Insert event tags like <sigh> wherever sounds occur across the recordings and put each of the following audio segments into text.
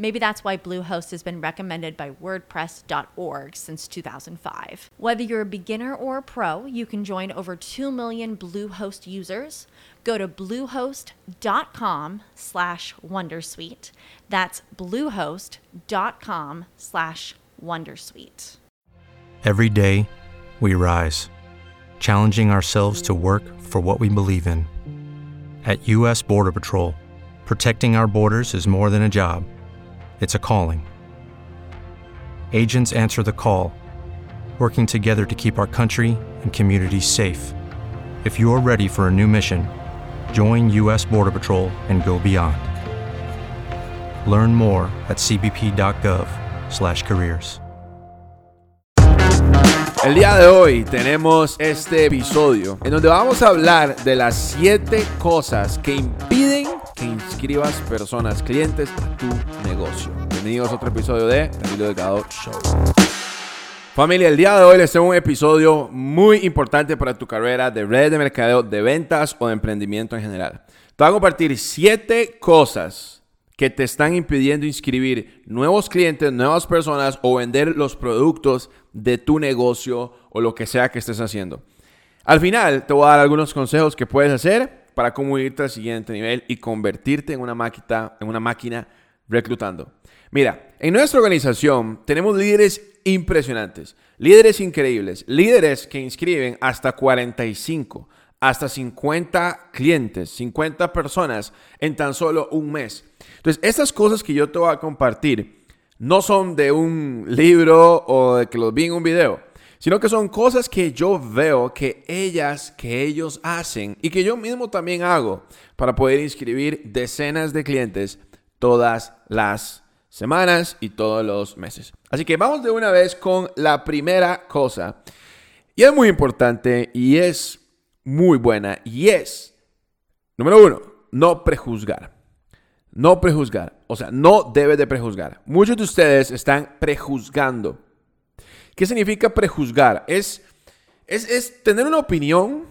Maybe that's why Bluehost has been recommended by WordPress.org since 2005. Whether you're a beginner or a pro, you can join over 2 million Bluehost users. Go to bluehost.com slash Wondersuite. That's bluehost.com slash Wondersuite. Every day, we rise, challenging ourselves to work for what we believe in. At U.S. Border Patrol, protecting our borders is more than a job, it's a calling. Agents answer the call, working together to keep our country and communities safe. If you're ready for a new mission, join U.S. Border Patrol and go beyond. Learn more at cbp.gov/careers. El día de hoy tenemos este episodio en donde vamos a hablar de las 7 cosas que impiden que inscribas personas, clientes a tu negocio. Bienvenidos a otro episodio de Camilo Delgado Show. Familia, el día de hoy les tengo un episodio muy importante para tu carrera de red de mercadeo, de ventas o de emprendimiento en general. Te voy a compartir 7 cosas que te están impidiendo inscribir nuevos clientes, nuevas personas o vender los productos de tu negocio o lo que sea que estés haciendo. Al final te voy a dar algunos consejos que puedes hacer para cómo irte al siguiente nivel y convertirte en una máquina, en una máquina reclutando. Mira, en nuestra organización tenemos líderes impresionantes, líderes increíbles, líderes que inscriben hasta 45, hasta 50 clientes, 50 personas en tan solo un mes. Entonces, estas cosas que yo te voy a compartir no son de un libro o de que los vi en un video, sino que son cosas que yo veo que ellas, que ellos hacen y que yo mismo también hago para poder inscribir decenas de clientes todas las semanas y todos los meses. Así que vamos de una vez con la primera cosa. Y es muy importante y es muy buena y es, número uno, no prejuzgar. No prejuzgar. O sea, no debe de prejuzgar. Muchos de ustedes están prejuzgando. ¿Qué significa prejuzgar? Es, es, es tener una opinión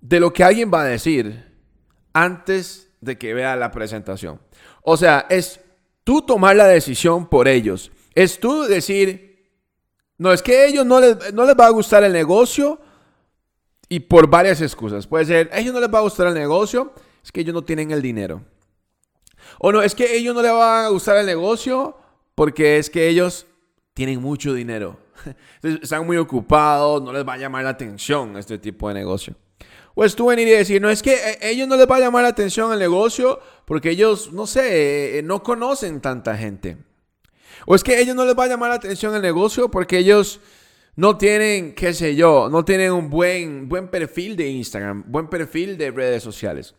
de lo que alguien va a decir antes de que vea la presentación. O sea, es tú tomar la decisión por ellos. Es tú decir, no, es que a ellos no les, no les va a gustar el negocio y por varias excusas. Puede ser, a ellos no les va a gustar el negocio, es que ellos no tienen el dinero. O no, es que a ellos no les va a gustar el negocio porque es que ellos tienen mucho dinero. <laughs> están muy ocupados, no les va a llamar la atención este tipo de negocio. O es tú venir y decir, no, es que a ellos no les va a llamar la atención el negocio porque ellos, no sé, eh, no conocen tanta gente. O es que a ellos no les va a llamar la atención el negocio porque ellos no tienen, qué sé yo, no tienen un buen, buen perfil de Instagram, buen perfil de redes sociales.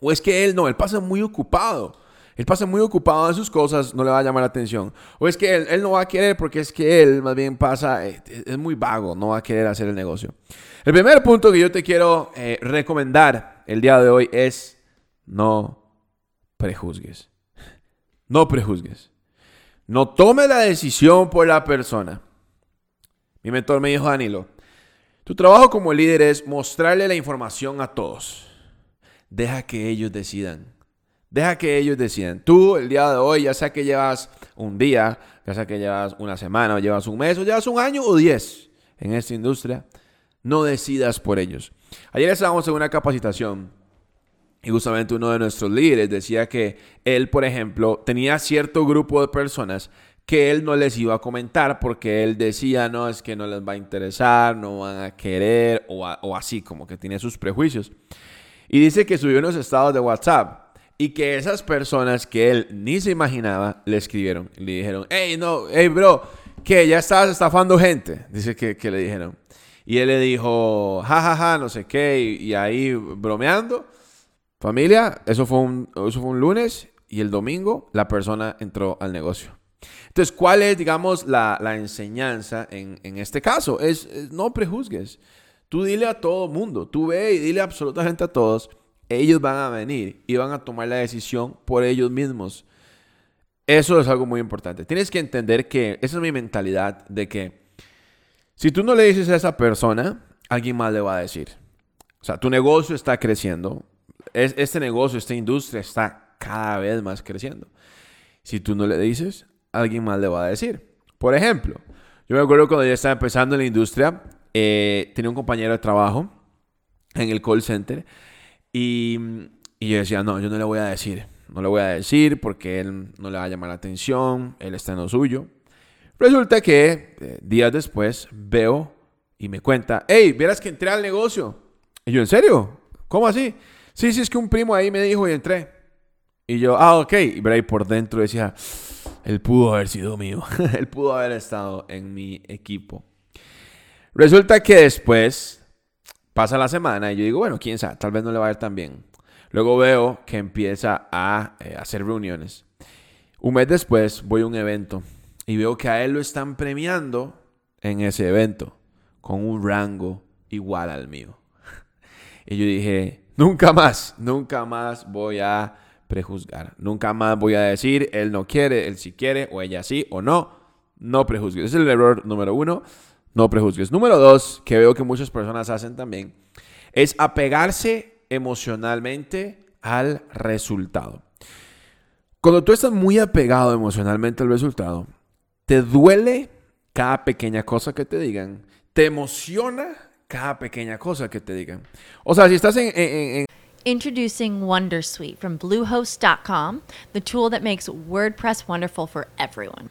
O es que él no, él pasa muy ocupado. Él pasa muy ocupado en sus cosas, no le va a llamar la atención. O es que él, no va a querer porque es que él más bien pasa, eh, es, muy vago, no va a querer hacer el negocio. El primer punto que yo te quiero eh, recomendar el día de hoy es no prejuzgues. No prejuzgues. No tome la decisión por la persona. Mi mentor me dijo, Danilo, tu trabajo como líder es mostrarle la información a todos. Deja que ellos decidan. Deja que ellos decidan. Tú, el día de hoy, ya sea que llevas un día, ya sea que llevas una semana, o llevas un mes, o llevas un año o diez en esta industria, no decidas por ellos. Ayer estábamos en una capacitación y justamente uno de nuestros líderes decía que él, por ejemplo, tenía cierto grupo de personas que él no les iba a comentar porque él decía, no, es que no les va a interesar, no van a querer o, o así, como que tiene sus prejuicios. Y dice que subió unos estados de WhatsApp Y que esas personas que él ni se imaginaba le escribieron. Le dijeron, hey, no, hey, bro, que ya estás estafando gente. Dice que, que le dijeron. Y él le dijo, jajaja, ja, ja, no sé qué, y, ahí bromeando. Familia, eso fue, un, eso fue un lunes y el domingo la persona entró al negocio. Entonces, ¿cuál es, digamos, la, la enseñanza en, en, este caso? Es, no prejuzgues. Tú dile a todo mundo, tú ve y dile absolutamente a todos, ellos van a venir y van a tomar la decisión por ellos mismos. Eso es algo muy importante. Tienes que entender que esa es mi mentalidad de que si tú no le dices a esa persona, alguien más le va a decir. O sea, tu negocio está creciendo. este negocio, esta industria está cada vez más creciendo. Si tú no le dices, alguien más le va a decir. Por ejemplo, yo me acuerdo cuando yo estaba empezando en la industria, eh, tenía un compañero de trabajo en el call center y, y yo decía, no, yo no le voy a decir. No le voy a decir porque él no le va a llamar la atención, él está en lo suyo. Resulta que eh, días después veo y me cuenta, hey, vieras que entré al negocio. Y yo, ¿en serio? ¿Cómo así? Sí, sí, es que un primo ahí me dijo y entré. Y yo, ah, ok. Y ahí por dentro decía, él pudo haber sido mío. <laughs> él pudo haber estado en mi equipo. Resulta que después pasa la semana y yo digo, bueno, quién sabe, tal vez no le va a ir tan bien. Luego veo que empieza a eh, hacer reuniones. Un mes después voy a un evento y veo que a él lo están premiando en ese evento con un rango igual al mío. <laughs> Y yo dije, nunca más, nunca más voy a prejuzgar. Nunca más voy a decir, él no quiere, él sí quiere, o ella sí, o no. No prejuzgues. Ese es el error número uno. No prejuzgues. Número dos, que veo que muchas personas hacen también, es apegarse emocionalmente al resultado. Cuando tú estás muy apegado emocionalmente al resultado, te duele cada pequeña cosa que te digan, te emociona cada pequeña cosa que te digan. O sea, si estás en, Introducing Wondersuite from Bluehost.com, the tool that makes WordPress wonderful for everyone.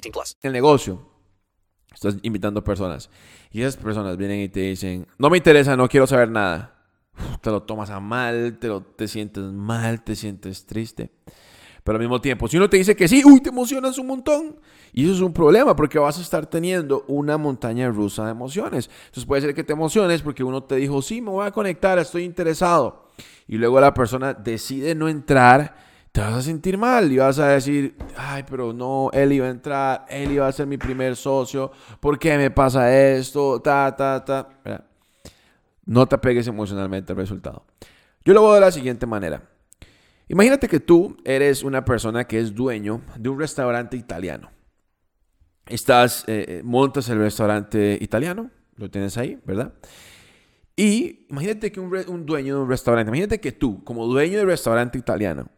18 plus. El negocio. Estás invitando personas. Y esas personas vienen y te dicen, no me interesa, no quiero saber nada. te lo tomas a mal, te, lo, te sientes mal, te sientes triste. Pero al mismo tiempo, si uno te dice que sí, uy, te emocionas un montón. Y eso es un problema porque vas a estar teniendo una montaña rusa de emociones. Entonces puede ser que te emociones porque uno te dijo, sí, me voy a conectar, estoy interesado. Y luego la persona decide no entrar, te vas a sentir mal y vas a decir, ay, pero no, él iba a entrar, él iba a ser mi primer socio, ¿por qué me pasa esto? Ta, ta, ta. No te apegues emocionalmente al resultado. Yo lo voy de la siguiente manera. Imagínate que tú eres una persona que es dueño de un restaurante italiano. Estás, eh, eh, montas el restaurante italiano, lo tienes ahí, ¿verdad? Y imagínate que un, dueño de un restaurante, imagínate que tú, como dueño del restaurante italiano,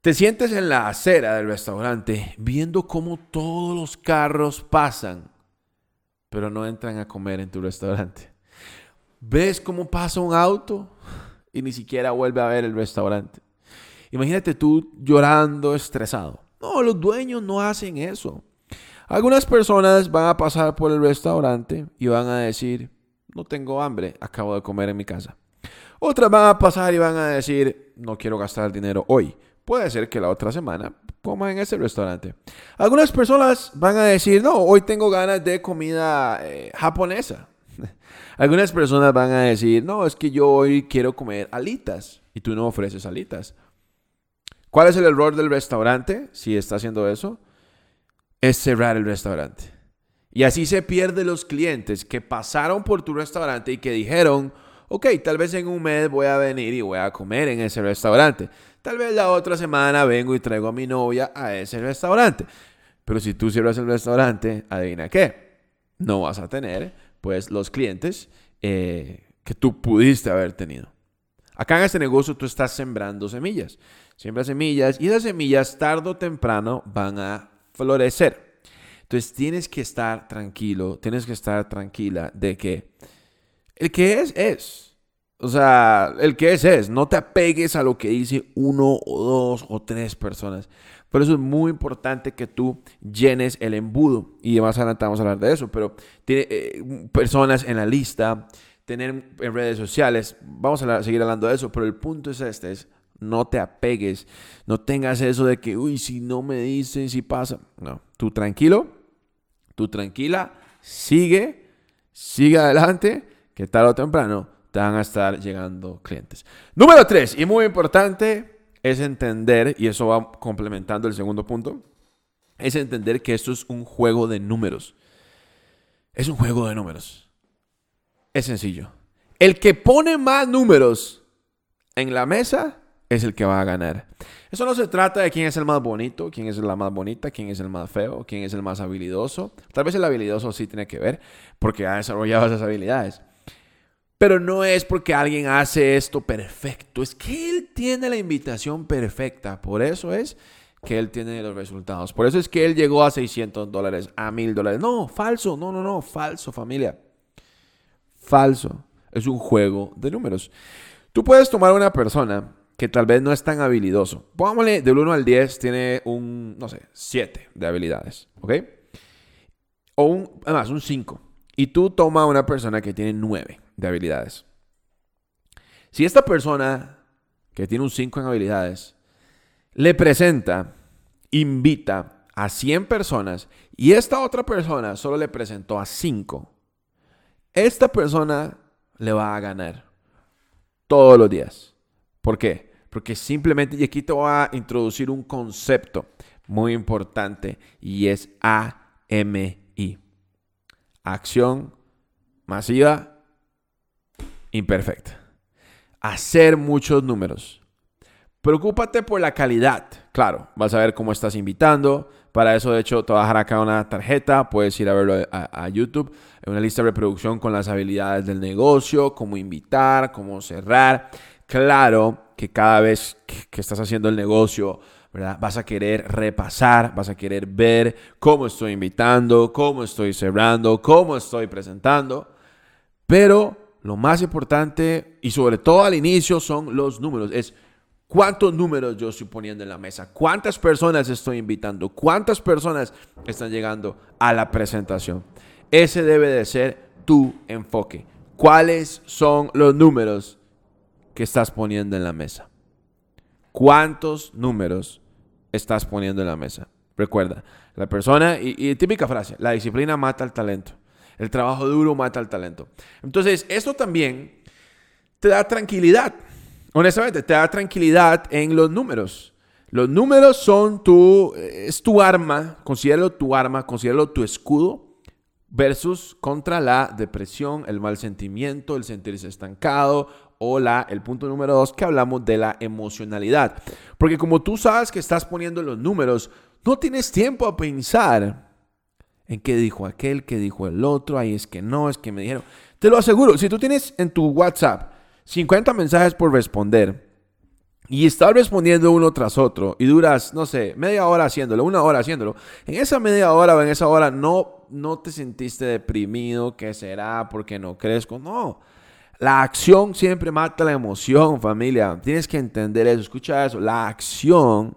te sientes en la acera del restaurante viendo cómo todos los carros pasan, pero no entran a comer en tu restaurante. Ves cómo pasa un auto y ni siquiera vuelve a ver el restaurante. Imagínate tú llorando, estresado. No, los dueños no hacen eso. Algunas personas van a pasar por el restaurante y van a decir, no tengo hambre, acabo de comer en mi casa. Otras van a pasar y van a decir, no quiero gastar dinero hoy. Puede ser que la otra semana coma en ese restaurante. Algunas personas van a decir, no, hoy tengo ganas de comida eh, japonesa. <laughs> Algunas personas van a decir, no, es que yo hoy quiero comer alitas y tú no ofreces alitas. ¿Cuál es el error del restaurante si está haciendo eso? Es cerrar el restaurante. Y así se pierden los clientes que pasaron por tu restaurante y que dijeron, ok, tal vez en un mes voy a venir y voy a comer en ese restaurante. Tal vez la otra semana vengo y traigo a mi novia a ese restaurante. Pero si tú cierras el restaurante, adivina qué, no vas a tener pues los clientes eh, que tú pudiste haber tenido. Acá en este negocio tú estás sembrando semillas. Siembra semillas y esas semillas tarde o temprano van a florecer. Entonces tienes que estar tranquilo, tienes que estar tranquila de que el que es, es. O sea, el que es, es. No te apegues a lo que dice uno o dos o tres personas. Por eso es muy importante que tú llenes el embudo. Y más adelante vamos a hablar de eso. Pero tiene eh, personas en la lista, tener en redes sociales. Vamos a seguir hablando de eso. Pero el punto es este: es no te apegues. No tengas eso de que, uy, si no me dicen, si pasa. No, tú tranquilo, tú tranquila, sigue, sigue adelante, que tarde o temprano te van a estar llegando clientes. Número tres, y muy importante, es entender, y eso va complementando el segundo punto, es entender que esto es un juego de números. Es un juego de números. Es sencillo. El que pone más números en la mesa es el que va a ganar. Eso no se trata de quién es el más bonito, quién es la más bonita, quién es el más feo, quién es el más habilidoso. Tal vez el habilidoso sí tiene que ver porque ha desarrollado esas habilidades. Pero no es porque alguien hace esto perfecto, es que él tiene la invitación perfecta. Por eso es que él tiene los resultados. Por eso es que él llegó a 600 dólares, a 1000 dólares. No, falso, no, no, no, falso familia. Falso. Es un juego de números. Tú puedes tomar a una persona que tal vez no es tan habilidoso. Pongámosle del 1 al 10, tiene un, no sé, 7 de habilidades, ¿ok? O un, además, un 5. Y tú toma a una persona que tiene 9 de habilidades. Si esta persona que tiene un 5 en habilidades le presenta, invita a 100 personas y esta otra persona solo le presentó a 5, esta persona le va a ganar todos los días. ¿Por qué? porque simplemente, y aquí te voy a introducir un concepto muy importante y es AMI. Acción masiva imperfecta. Hacer muchos números. Preocúpate por la calidad. Claro, vas a ver cómo estás invitando. Para eso, de hecho, te voy a dejar acá una tarjeta. Puedes ir a verlo a, a YouTube. Una lista de reproducción con las habilidades del negocio, cómo invitar, cómo cerrar. Claro, que cada vez que estás haciendo el negocio, ¿verdad? Vas a querer repasar, vas a querer ver cómo estoy invitando, cómo estoy cerrando, cómo estoy presentando. Pero lo más importante y sobre todo al inicio son los números. Es cuántos números yo estoy poniendo en la mesa, cuántas personas estoy invitando, cuántas personas están llegando a la presentación. Ese debe de ser tu enfoque. ¿Cuáles son los números que estás poniendo en la mesa? ¿Cuántos números estás poniendo en la mesa? Recuerda, la persona, y, típica frase, la disciplina mata al talento. El trabajo duro mata al talento. Entonces, esto también te da tranquilidad. Honestamente, te da tranquilidad en los números. Los números son tu, es tu arma, considéralo tu arma, considéralo tu escudo versus contra la depresión, el mal sentimiento, el sentirse estancado o la, el punto número dos que hablamos de la emocionalidad. Porque como tú sabes que estás poniendo los números, no tienes tiempo a pensar en qué dijo aquel, qué dijo el otro, ahí es que no, es que me dijeron. Te lo aseguro, si tú tienes en tu WhatsApp 50 mensajes por responder y estás respondiendo uno tras otro y duras, no sé, media hora haciéndolo, una hora haciéndolo, en esa media hora o en esa hora no, no te sentiste deprimido, ¿qué será? porque no crezco? No. La acción siempre mata la emoción, familia. Tienes que entender eso. Escucha eso. La acción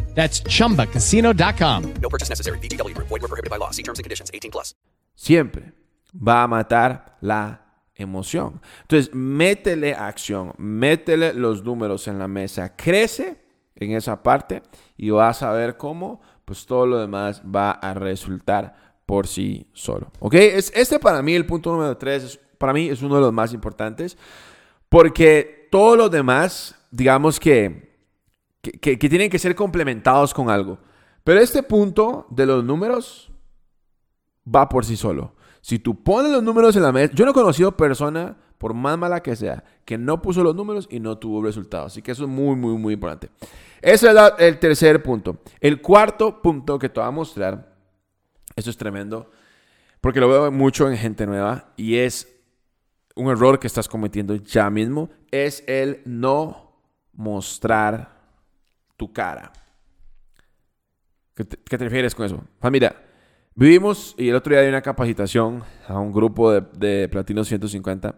That's chumbacasino.com. No purchase necessary. VGW Group. Void were prohibited by law. See terms and conditions. 18 plus. siempre va a matar la emoción. Entonces, métele acción, métele los números en la mesa, crece en esa parte y vas a ver cómo pues todo lo demás va a resultar por sí solo. ¿Ok? Es, este para mí, el punto número 3, para mí es uno de los más importantes porque todos los demás, digamos que, que, que- que tienen que ser complementados con algo. Pero este punto de los números va por sí solo. Si tú pones los números en la mesa, yo no he conocido persona, por más mala que sea, que no puso los números y no tuvo resultados. Así que eso es muy, muy, muy importante. Ese es la- el tercer punto. El cuarto punto que te voy a mostrar, esto es tremendo, porque lo veo mucho en gente nueva y es un error que estás cometiendo ya mismo, es el no mostrar tu cara. ¿Qué te, refieres con eso? Ah, mira, vivimos y el otro día di una capacitación a un grupo de, de Platino 150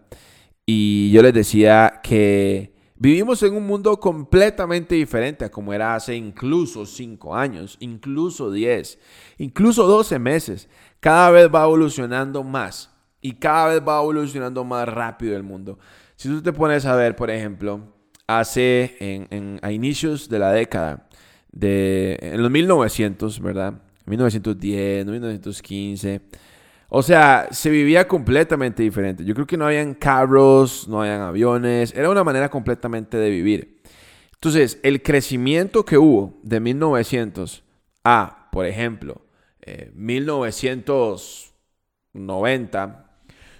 y yo les decía que vivimos en un mundo completamente diferente a como era hace incluso 5 años, incluso 10, incluso 12 meses. Cada vez va evolucionando más y cada vez va evolucionando más rápido el mundo. Si tú te pones a ver, por ejemplo, hace en, a inicios de la década, de, en los 1900, ¿verdad? 1910, 1915. O sea, se vivía completamente diferente. Yo creo que no habían carros, no habían aviones. Era una manera completamente de vivir. Entonces, el crecimiento que hubo de 1900 a, por ejemplo, eh, 1990,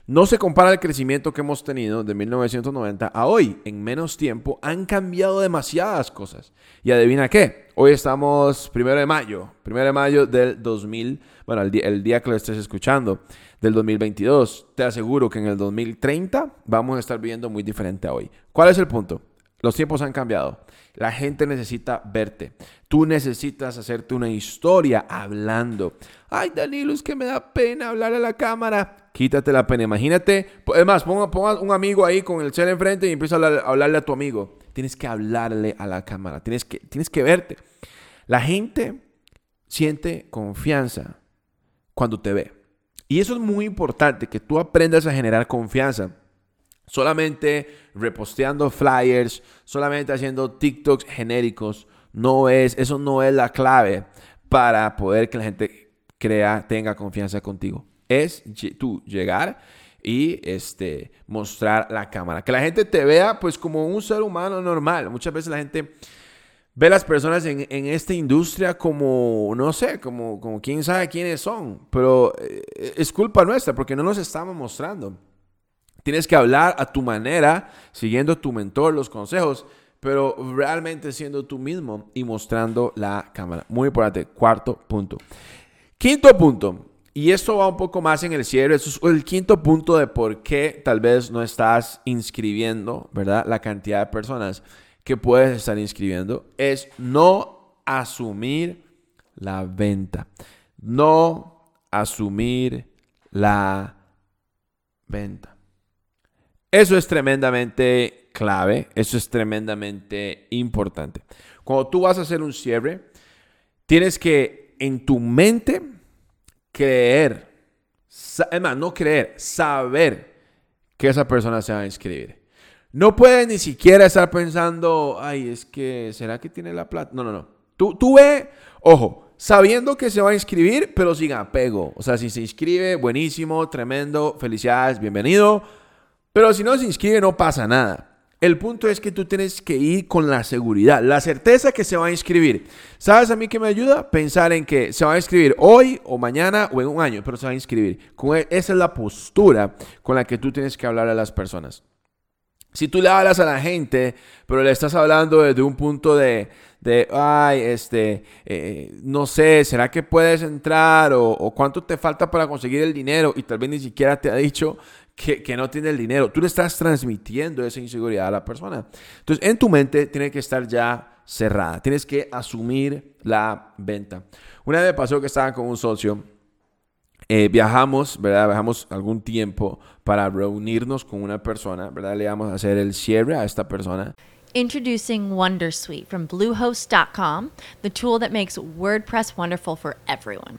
no se compara el crecimiento que hemos tenido de 1990 a hoy. En menos tiempo han cambiado demasiadas cosas. Y adivina qué, hoy estamos primero de mayo, primero de mayo del 2000, bueno, el, el día que lo estés escuchando, del 2022. Te aseguro que en el 2030 vamos a estar viviendo muy diferente a hoy. ¿Cuál es el punto? Los tiempos han cambiado. La gente necesita verte. Tú necesitas hacerte una historia hablando. Ay, Danilo, es que me da pena hablar a la cámara. Quítate la pena. Imagínate, es más, ponga, ponga un amigo ahí con el cel enfrente y empieza a, hablar- a hablarle a tu amigo. Tienes que hablarle a la cámara, tienes que, tienes que verte. La gente siente confianza cuando te ve. Y eso es muy importante, que tú aprendas a generar confianza. Solamente reposteando flyers, solamente haciendo TikToks genéricos, no es, eso no es la clave para poder que la gente crea, tenga confianza contigo. Es tú llegar y este, mostrar la cámara. Que la gente te vea pues como un ser humano normal. Muchas veces la gente ve a las personas en, en esta industria como, no sé, como, como quién sabe quiénes son. Pero eh, es culpa nuestra porque no nos estamos mostrando. Tienes que hablar a tu manera, siguiendo tu mentor, los consejos, pero realmente siendo tú mismo y mostrando la cámara. Muy importante. Cuarto punto. Quinto punto. Y esto va un poco más en el cierre. Eso es el quinto punto de por qué tal vez no estás inscribiendo, ¿verdad? La cantidad de personas que puedes estar inscribiendo es no asumir la venta. No asumir la venta. Eso es tremendamente clave, eso es tremendamente importante. Cuando tú vas a hacer un cierre, tienes que en tu mente creer, es más, no creer, saber que esa persona se va a inscribir. No puedes ni siquiera estar pensando, ay, es que, ¿será que tiene la plata? No, no, no. Tú, tú ve, ojo, sabiendo que se va a inscribir, pero sin apego. O sea, si se inscribe, buenísimo, tremendo, felicidades, bienvenido. Pero si no se inscribe, no pasa nada. El punto es que tú tienes que ir con la seguridad, la certeza que se va a inscribir. ¿Sabes a mí qué me ayuda? Pensar en que se va a inscribir hoy o mañana o en un año, pero se va a inscribir. E- esa es la postura con la que tú tienes que hablar a las personas. Si tú le hablas a la gente, pero le estás hablando desde un punto de, de ay, este, eh, no sé, ¿será que puedes entrar? O, o cuánto te falta para conseguir el dinero? Y tal vez ni siquiera te ha dicho que, no tiene el dinero. Tú le estás transmitiendo esa inseguridad a la persona. Entonces, en tu mente tiene que estar ya cerrada. Tienes que asumir la venta. Una vez pasó que estaba con un socio eh, viajamos, ¿verdad? Viajamos algún tiempo para reunirnos con una persona, ¿verdad? Le vamos a hacer el cierre a esta persona. Introducing Wondersuite from Bluehost.com, the tool that makes WordPress wonderful for everyone.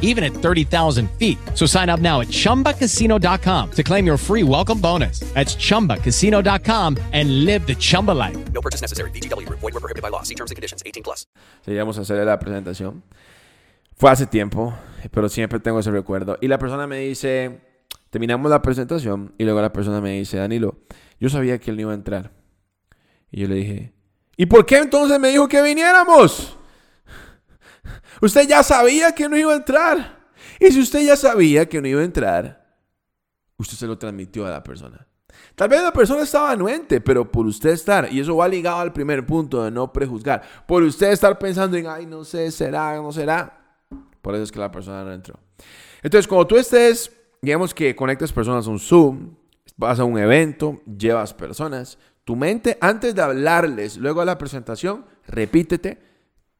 even at 30,000 feet. So sign up now at ChumbaCasino.com to claim your free welcome bonus. That's ChumbaCasino.com and live the Chumba life. No purchase necessary. VGW Group. Void were prohibited by law. See terms and conditions. 18 plus. Seguíamos a hacer la presentación. Fue hace tiempo, pero siempre tengo ese recuerdo. Y la persona me dice, terminamos la presentación y luego la persona me dice, Danilo, yo sabía que él no iba a entrar. Y yo le dije, ¿y por qué entonces me dijo que viniéramos? Usted ya sabía que no iba a entrar. Y si usted ya sabía que no iba a entrar, usted se lo transmitió a la persona. Tal vez la persona estaba anuente, pero por usted estar, y eso va ligado al primer punto de no prejuzgar, por usted estar pensando en, ay, no sé, será, no será, por eso es que la persona no entró. Entonces, cuando tú estés, digamos que conectas personas a un Zoom, vas a un evento, llevas personas, tu mente, antes de hablarles, luego de la presentación, repítete,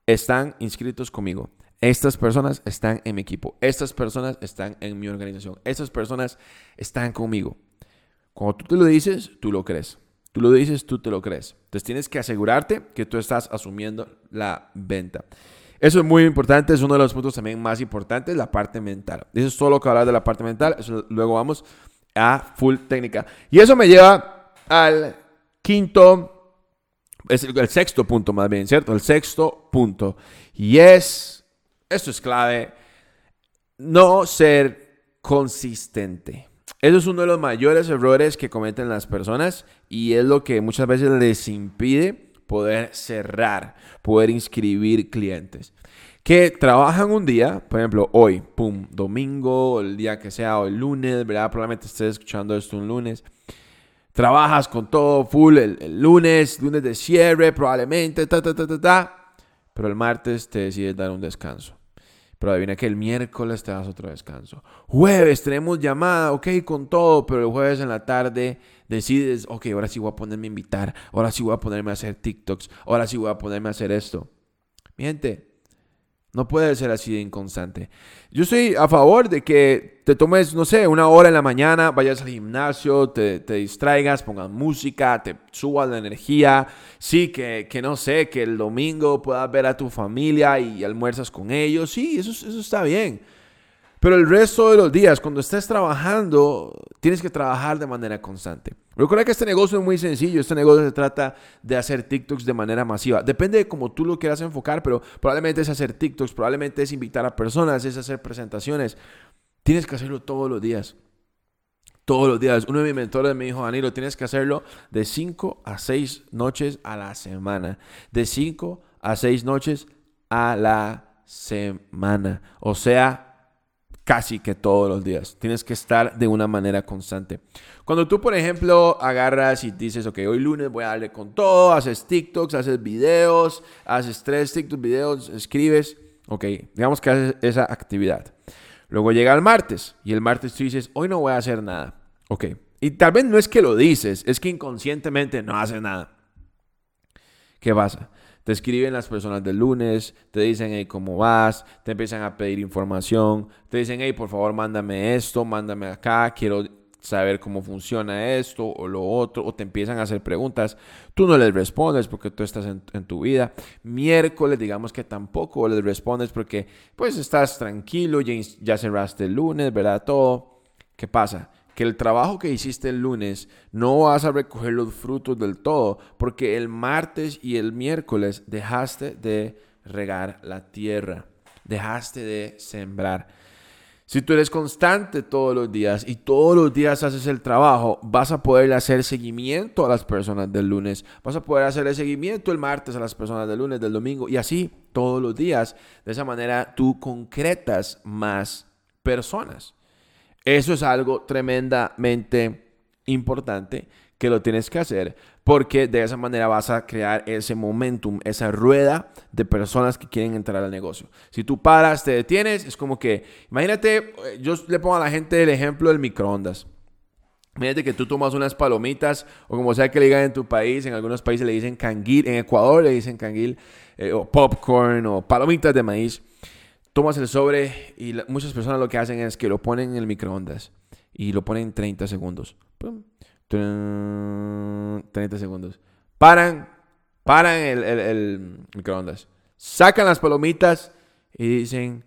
están inscritos conmigo. Estas personas están en mi equipo. Estas personas están en mi organización. Estas personas están conmigo. Cuando tú te lo dices, tú lo crees. Tú lo dices, tú te lo crees. Entonces tienes que asegurarte que tú estás asumiendo la venta. Eso es muy importante, es uno de los puntos también más importantes, la parte mental. Eso es todo lo que hablar de la parte mental. Luego vamos a full técnica. Y eso me lleva al quinto, es el, el sexto punto más bien, ¿cierto? El sexto punto. Y es, esto es clave, no ser consistente. Eso es uno de los mayores errores que cometen las personas y es lo que muchas veces les impide poder cerrar, poder inscribir clientes. Que trabajan un día, por ejemplo, hoy, pum, domingo, el día que sea, o el lunes, ¿verdad? Probablemente estés escuchando esto un lunes. Trabajas con todo full el, lunes, lunes de cierre, probablemente, ta, ta, ta, ta, ta. Pero el martes te decides dar un descanso. Pero adivina que el miércoles te das otro descanso. Jueves tenemos llamada, ok, con todo, pero el jueves en la tarde decides, ok, ahora sí voy a ponerme a invitar, ahora sí voy a ponerme a hacer TikToks, ahora sí voy a ponerme a hacer esto. Mi gente, no puede ser así de inconstante. Yo estoy a favor de que te tomes, no sé, una hora en la mañana, vayas al gimnasio, te, distraigas, pongas música, te subas la energía. Sí, que, que, no sé, que el domingo puedas ver a tu familia y almuerzas con ellos. Sí, eso, eso está bien. Pero el resto de los días, cuando estés trabajando, tienes que trabajar de manera constante. Recuerda que este negocio es muy sencillo. Este negocio se trata de hacer TikToks de manera masiva. Depende de cómo tú lo quieras enfocar, pero probablemente es hacer TikToks, probablemente es invitar a personas, es hacer presentaciones. Tienes que hacerlo todos los días. Todos los días. Uno de mis mentores me dijo, Danilo, tienes que hacerlo de 5 a 6 noches a la semana. De 5 a 6 noches a la semana. O sea, casi que todos los días. Tienes que estar de una manera constante. Cuando tú, por ejemplo, agarras y dices, ok, hoy lunes voy a darle con todo, haces TikToks, haces videos, haces tres TikToks, videos, escribes, ok, digamos que haces esa actividad. Luego llega el martes y el martes tú dices, hoy no voy a hacer nada. Ok, y tal vez no es que lo dices, es que inconscientemente no haces nada. ¿Qué pasa? Te escriben las personas del lunes, te dicen, hey, ¿cómo vas? Te empiezan a pedir información, te dicen, hey, por favor, mándame esto, mándame acá, quiero saber cómo funciona esto o lo otro, o te empiezan a hacer preguntas, tú no les respondes porque tú estás en, tu vida. Miércoles, digamos que tampoco les respondes porque pues estás tranquilo, ya, ya cerraste el lunes, ¿verdad? Todo. ¿Qué pasa? Que el trabajo que hiciste el lunes no vas a recoger los frutos del todo, porque el martes y el miércoles dejaste de regar la tierra, dejaste de sembrar. Si tú eres constante todos los días y todos los días haces el trabajo, vas a poder hacer seguimiento a las personas del lunes, vas a poder hacer el seguimiento el martes a las personas del lunes, del domingo y así todos los días. De esa manera tú concretas más personas. Eso es algo tremendamente importante que lo tienes que hacer porque de esa manera vas a crear ese momentum, esa rueda de personas que quieren entrar al negocio. Si tú paras, te detienes, es como que, imagínate, yo le pongo a la gente el ejemplo del microondas. Imagínate que tú tomas unas palomitas, o como sea que le digan en tu país, en algunos países le dicen canguil, en Ecuador le dicen canguil, eh, o popcorn, o palomitas de maíz tomas el sobre y muchas personas lo que hacen es que lo ponen en el microondas y lo ponen 30 segundos. 30 segundos. Paran, paran el, el, microondas. Sacan las palomitas y dicen,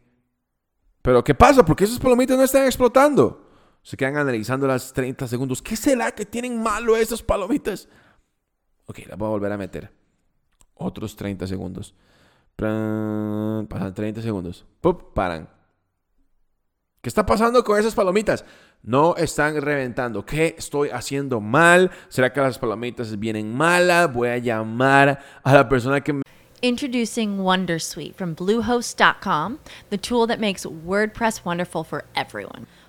pero ¿qué pasa? Porque esas palomitas no están explotando. Se quedan analizando las 30 segundos. ¿Qué será que tienen malo esas palomitas? Ok, las voy a volver a meter. Otros 30 segundos. Pasan 30 segundos. ¡Pup! Paran. ¿Qué está pasando con esas palomitas? No están reventando. ¿Qué estoy haciendo mal? ¿Será que las palomitas vienen malas? Voy a llamar a la persona que me... Introducing Wondersuite from Bluehost.com, the tool that makes WordPress wonderful for everyone.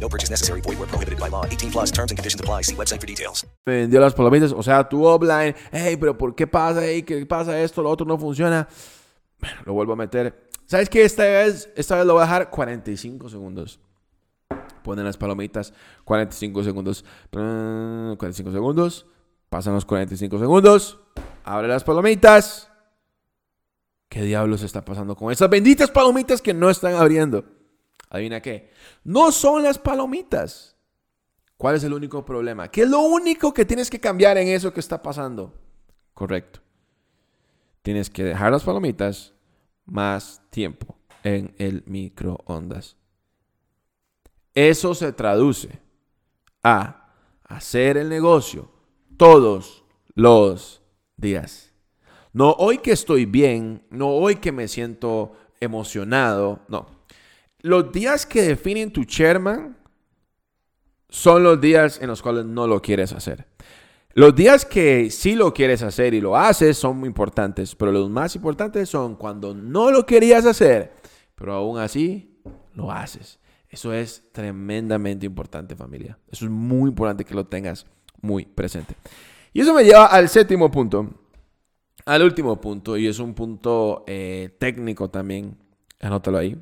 No purchase necessary. Void where prohibited by law. 18 plus terms and conditions apply. See website for details. Vendió las palomitas, o sea, tu offline, hey, pero ¿por qué pasa ahí? ¿Qué pasa esto? Lo otro no funciona. Bueno, lo vuelvo a meter. ¿Sabes qué? Esta vez, esta vez lo voy a dejar 45 segundos. Ponen las palomitas, 45 segundos. 45 segundos. Pasan los 45 segundos. Abre las palomitas. ¿Qué diablos está pasando con esas benditas palomitas que no están abriendo? Adivina qué. No son las palomitas. ¿Cuál es el único problema? ¿Qué es lo único que tienes que cambiar en eso que está pasando? Correcto. Tienes que dejar las palomitas más tiempo en el microondas. Eso se traduce a hacer el negocio todos los días. No hoy que estoy bien, no hoy que me siento emocionado, no. Los días que definen tu chairman son los días en los cuales no lo quieres hacer. Los días que sí lo quieres hacer y lo haces son muy importantes, pero los más importantes son cuando no lo querías hacer, pero aún así lo haces. Eso es tremendamente importante, familia. Eso es muy importante que lo tengas muy presente. Y eso me lleva al séptimo punto, al último punto, y es un punto eh, técnico también. Anótalo ahí.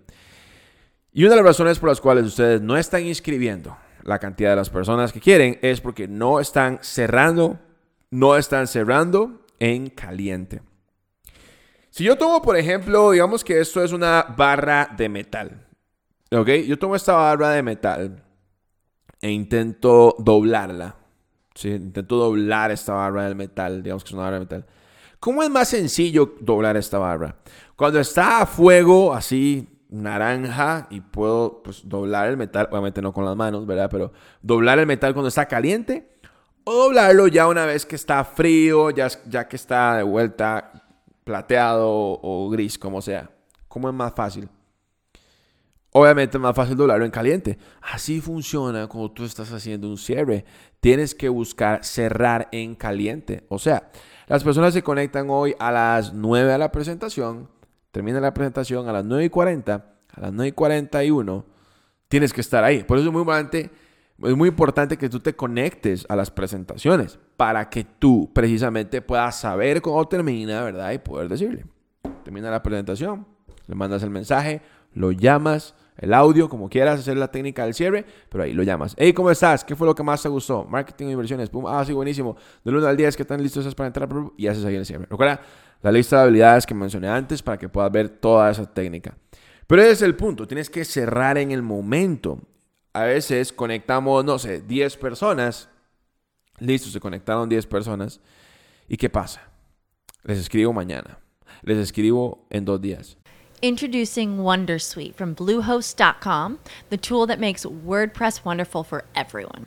Y una de las razones por las cuales ustedes no están inscribiendo la cantidad de las personas que quieren es porque no están cerrando, no están cerrando en caliente. Si yo tomo, por ejemplo, digamos que esto es una barra de metal. ¿Ok? Yo tomo esta barra de metal e intento doblarla. ¿sí? Intento doblar esta barra de metal, digamos que es una barra de metal. ¿Cómo es más sencillo doblar esta barra? Cuando está a fuego, así naranja, y puedo pues, doblar el metal, obviamente no con las manos, ¿verdad? Pero doblar el metal cuando está caliente, o doblarlo ya una vez que está frío, ya, ya que está de vuelta plateado o gris, como sea. ¿Cómo es más fácil? Obviamente es más fácil doblarlo en caliente. Así funciona cuando tú estás haciendo un cierre. Tienes que buscar cerrar en caliente. O sea, las personas se conectan hoy a las 9 a la presentación. Termina la presentación a las 9 y 40. A las 9 y 41 tienes que estar ahí. Por eso es muy importante, es muy importante que tú te conectes a las presentaciones para que tú precisamente puedas saber cómo termina, ¿verdad? Y poder decirle. Termina la presentación, le mandas el mensaje, lo llamas, el audio, como quieras hacer la técnica del cierre, pero ahí lo llamas. Hey, ¿cómo estás? ¿Qué fue lo que más te gustó? Marketing e inversiones. Pum. Ah, sí, buenísimo. Del 1 al 10, ¿qué tan listos estás para entrar? Y haces ahí el cierre. Recuerda la lista de habilidades que mencioné antes para que puedas ver toda esa técnica. Pero ese es el punto, tienes que cerrar en el momento. A veces conectamos, no sé, 10 personas. Listo, se conectaron 10 personas. ¿Y qué pasa? Les escribo mañana. Les escribo en dos días. Introducing Wondersuite from Bluehost.com, the tool that makes WordPress wonderful for everyone.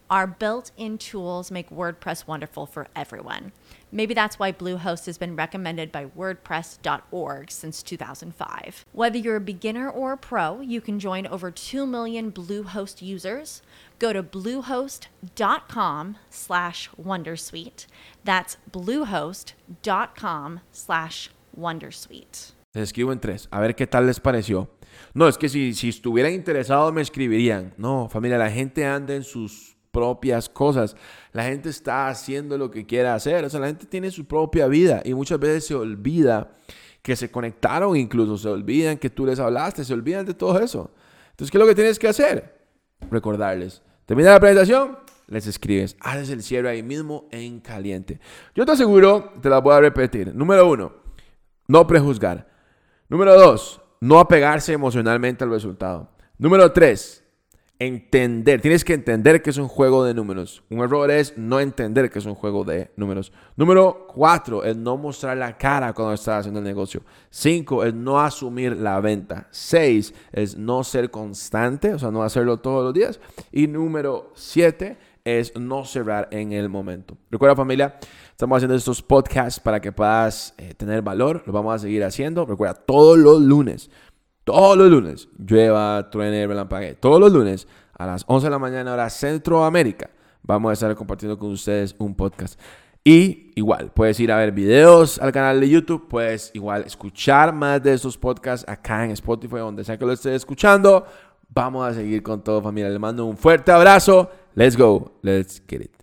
our built in tools make WordPress wonderful for everyone. Maybe that's why Bluehost has been recommended by WordPress.org since 2005. Whether you're a beginner or a pro, you can join over 2 million Bluehost users. Go to bluehost.com slash Wondersuite. That's bluehost.com slash Wondersuite. Les en tres, a ver qué tal les pareció. No, es que si, si estuvieran interesados me escribirían. No, familia, la gente anda en sus propias cosas. La gente está haciendo lo que quiera hacer. O sea, la gente tiene su propia vida y muchas veces se olvida que se conectaron incluso, se olvidan que tú les hablaste, se olvidan de todo eso. Entonces, ¿qué es lo que tienes que hacer? Recordarles. Termina la presentación, les escribes, haces el cierre ahí mismo en caliente. Yo te aseguro, te la voy a repetir. Número uno, no prejuzgar. Número dos, no apegarse emocionalmente al resultado. Número tres, entender. Tienes que entender que es un juego de números. Un error es no entender que es un juego de números. Número cuatro es no mostrar la cara cuando estás haciendo el negocio. Cinco es no asumir la venta. Seis es no ser constante, o sea, no hacerlo todos los días. Y número siete es no cerrar en el momento. Recuerda familia, estamos haciendo estos podcasts para que puedas eh, tener valor. Lo vamos a seguir haciendo. Recuerda, todos los lunes todos los lunes, llueva, truene, relampague, todos los lunes a las 11 de la mañana hora Centroamérica, vamos a estar compartiendo con ustedes un podcast. Y igual, puedes ir a ver videos al canal de YouTube, puedes igual escuchar más de estos podcasts acá en Spotify, donde sea que lo estés escuchando. Vamos a seguir con todo familia. Les mando un fuerte abrazo. Let's go. Let's get it.